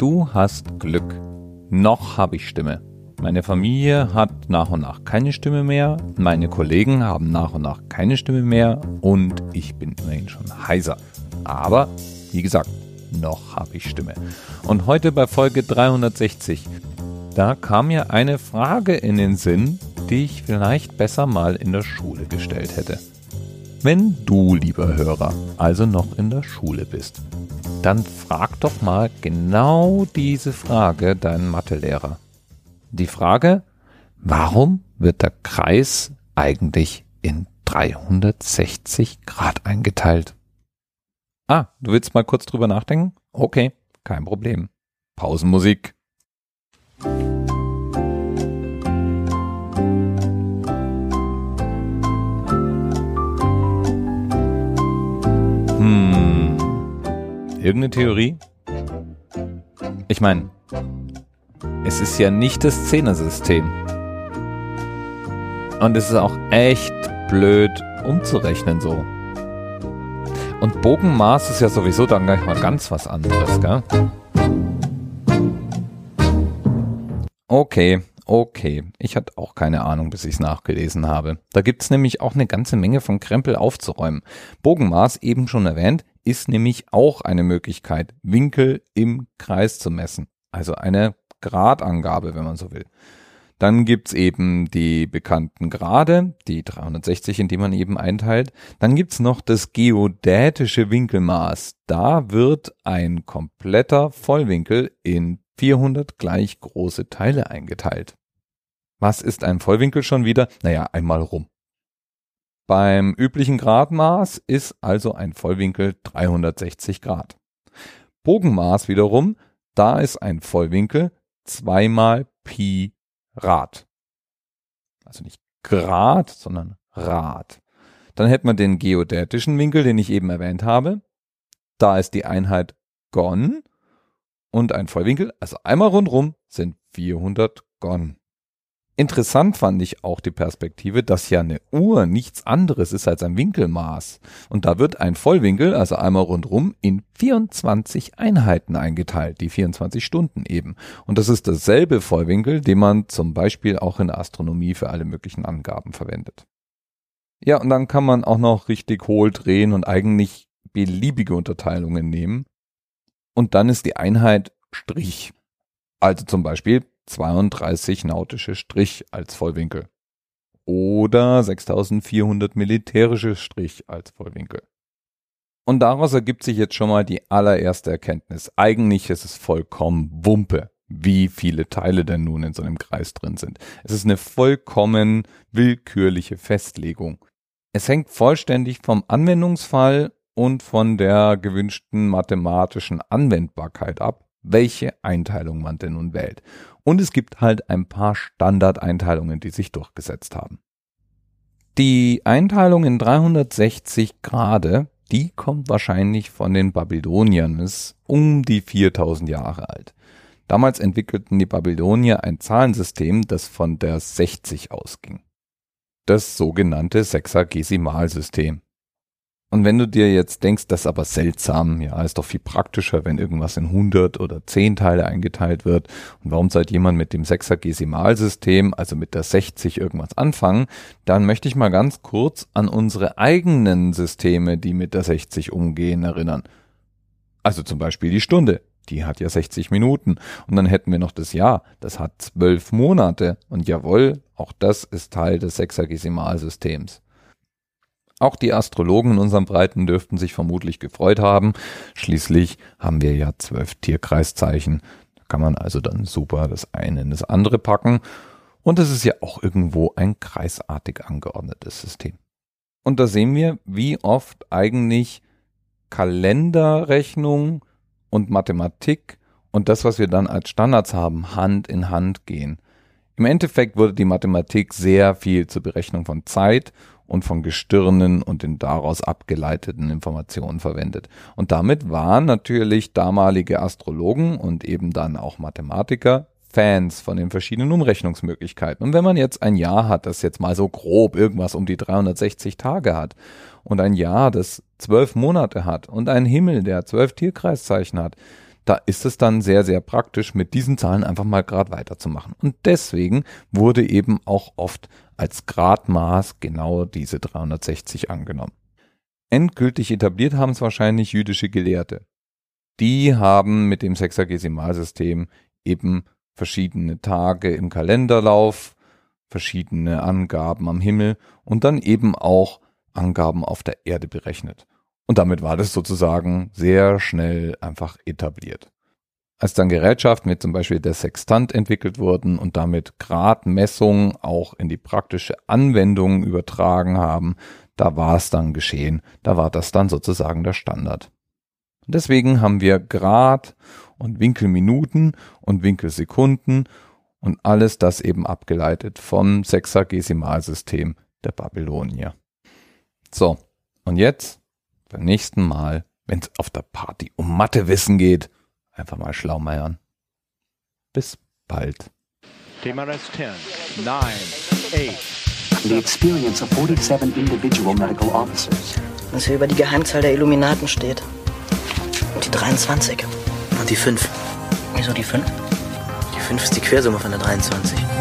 Du hast Glück. Noch habe ich Stimme. Meine Familie hat nach und nach keine Stimme mehr, meine Kollegen haben nach und nach keine Stimme mehr und ich bin immerhin schon heiser. Aber, wie gesagt, noch habe ich Stimme. Und heute bei Folge 360, da kam mir eine Frage in den Sinn, die ich vielleicht besser mal in der Schule gestellt hätte. Wenn du, lieber Hörer, also noch in der Schule bist, dann frag doch mal genau diese Frage deinen Mathelehrer. Die Frage, warum wird der Kreis eigentlich in 360 Grad eingeteilt? Ah, du willst mal kurz drüber nachdenken? Okay, kein Problem. Pausenmusik. Hm. Irgendeine Theorie? Ich meine, es ist ja nicht das Zehnersystem. Und es ist auch echt blöd umzurechnen so. Und Bogenmaß ist ja sowieso dann gleich mal ganz was anderes, gell? Okay, okay. Ich hatte auch keine Ahnung, bis ich es nachgelesen habe. Da gibt's nämlich auch eine ganze Menge von Krempel aufzuräumen. Bogenmaß, eben schon erwähnt, ist nämlich auch eine Möglichkeit, Winkel im Kreis zu messen. Also eine Gradangabe, wenn man so will. Dann gibt's eben die bekannten Grade, die 360, in die man eben einteilt. Dann gibt's noch das geodätische Winkelmaß. Da wird ein kompletter Vollwinkel in 400 gleich große Teile eingeteilt. Was ist ein Vollwinkel schon wieder? Naja, einmal rum. Beim üblichen Gradmaß ist also ein Vollwinkel 360 Grad. Bogenmaß wiederum, da ist ein Vollwinkel zweimal Pi Rad. Also nicht Grad, sondern Rad. Dann hätten wir den geodätischen Winkel, den ich eben erwähnt habe. Da ist die Einheit Gon und ein Vollwinkel, also einmal rundrum, sind 400 Gon. Interessant fand ich auch die Perspektive, dass ja eine Uhr nichts anderes ist als ein Winkelmaß. Und da wird ein Vollwinkel, also einmal rundrum, in 24 Einheiten eingeteilt, die 24 Stunden eben. Und das ist dasselbe Vollwinkel, den man zum Beispiel auch in der Astronomie für alle möglichen Angaben verwendet. Ja, und dann kann man auch noch richtig hohl drehen und eigentlich beliebige Unterteilungen nehmen. Und dann ist die Einheit Strich. Also zum Beispiel 32 nautische Strich als Vollwinkel. Oder 6400 militärische Strich als Vollwinkel. Und daraus ergibt sich jetzt schon mal die allererste Erkenntnis. Eigentlich ist es vollkommen Wumpe, wie viele Teile denn nun in so einem Kreis drin sind. Es ist eine vollkommen willkürliche Festlegung. Es hängt vollständig vom Anwendungsfall und von der gewünschten mathematischen Anwendbarkeit ab, welche Einteilung man denn nun wählt. Und es gibt halt ein paar Standardeinteilungen, die sich durchgesetzt haben. Die Einteilung in 360 Grade, die kommt wahrscheinlich von den Babyloniern, ist um die 4000 Jahre alt. Damals entwickelten die Babylonier ein Zahlensystem, das von der 60 ausging. Das sogenannte Sexagesimalsystem. Und wenn du dir jetzt denkst, das ist aber seltsam, ja, ist doch viel praktischer, wenn irgendwas in 100 oder 10 Teile eingeteilt wird. Und warum sollte jemand mit dem Sechsagesimalsystem, also mit der 60 irgendwas anfangen? Dann möchte ich mal ganz kurz an unsere eigenen Systeme, die mit der 60 umgehen, erinnern. Also zum Beispiel die Stunde. Die hat ja 60 Minuten. Und dann hätten wir noch das Jahr. Das hat zwölf Monate. Und jawohl, auch das ist Teil des Sechsagesimalsystems. Auch die Astrologen in unserem Breiten dürften sich vermutlich gefreut haben. Schließlich haben wir ja zwölf Tierkreiszeichen. Da kann man also dann super das eine in das andere packen. Und es ist ja auch irgendwo ein kreisartig angeordnetes System. Und da sehen wir, wie oft eigentlich Kalenderrechnung und Mathematik und das, was wir dann als Standards haben, Hand in Hand gehen. Im Endeffekt wurde die Mathematik sehr viel zur Berechnung von Zeit und von Gestirnen und den daraus abgeleiteten Informationen verwendet. Und damit waren natürlich damalige Astrologen und eben dann auch Mathematiker Fans von den verschiedenen Umrechnungsmöglichkeiten. Und wenn man jetzt ein Jahr hat, das jetzt mal so grob irgendwas um die 360 Tage hat und ein Jahr, das zwölf Monate hat und einen Himmel, der zwölf Tierkreiszeichen hat, da ist es dann sehr, sehr praktisch, mit diesen Zahlen einfach mal Grad weiterzumachen. Und deswegen wurde eben auch oft als Gradmaß genau diese 360 angenommen. Endgültig etabliert haben es wahrscheinlich jüdische Gelehrte. Die haben mit dem Sexagesimalsystem eben verschiedene Tage im Kalenderlauf, verschiedene Angaben am Himmel und dann eben auch Angaben auf der Erde berechnet. Und damit war das sozusagen sehr schnell einfach etabliert. Als dann Gerätschaften wie zum Beispiel der Sextant entwickelt wurden und damit Gradmessungen auch in die praktische Anwendung übertragen haben, da war es dann geschehen. Da war das dann sozusagen der Standard. Und deswegen haben wir Grad und Winkelminuten und Winkelsekunden und alles das eben abgeleitet vom Sexagesimalsystem der Babylonier. So, und jetzt beim nächsten Mal, wenn es auf der Party um Mathewissen geht, einfach mal schlaumeiern. Bis bald. TMRS 10, 9, 8. The experience of 47 individual medical officers. Was hier über die Geheimzahl der Illuminaten steht. Und die 23. Und die 5. Wieso die 5? Die 5 ist die Quersumme von der 23.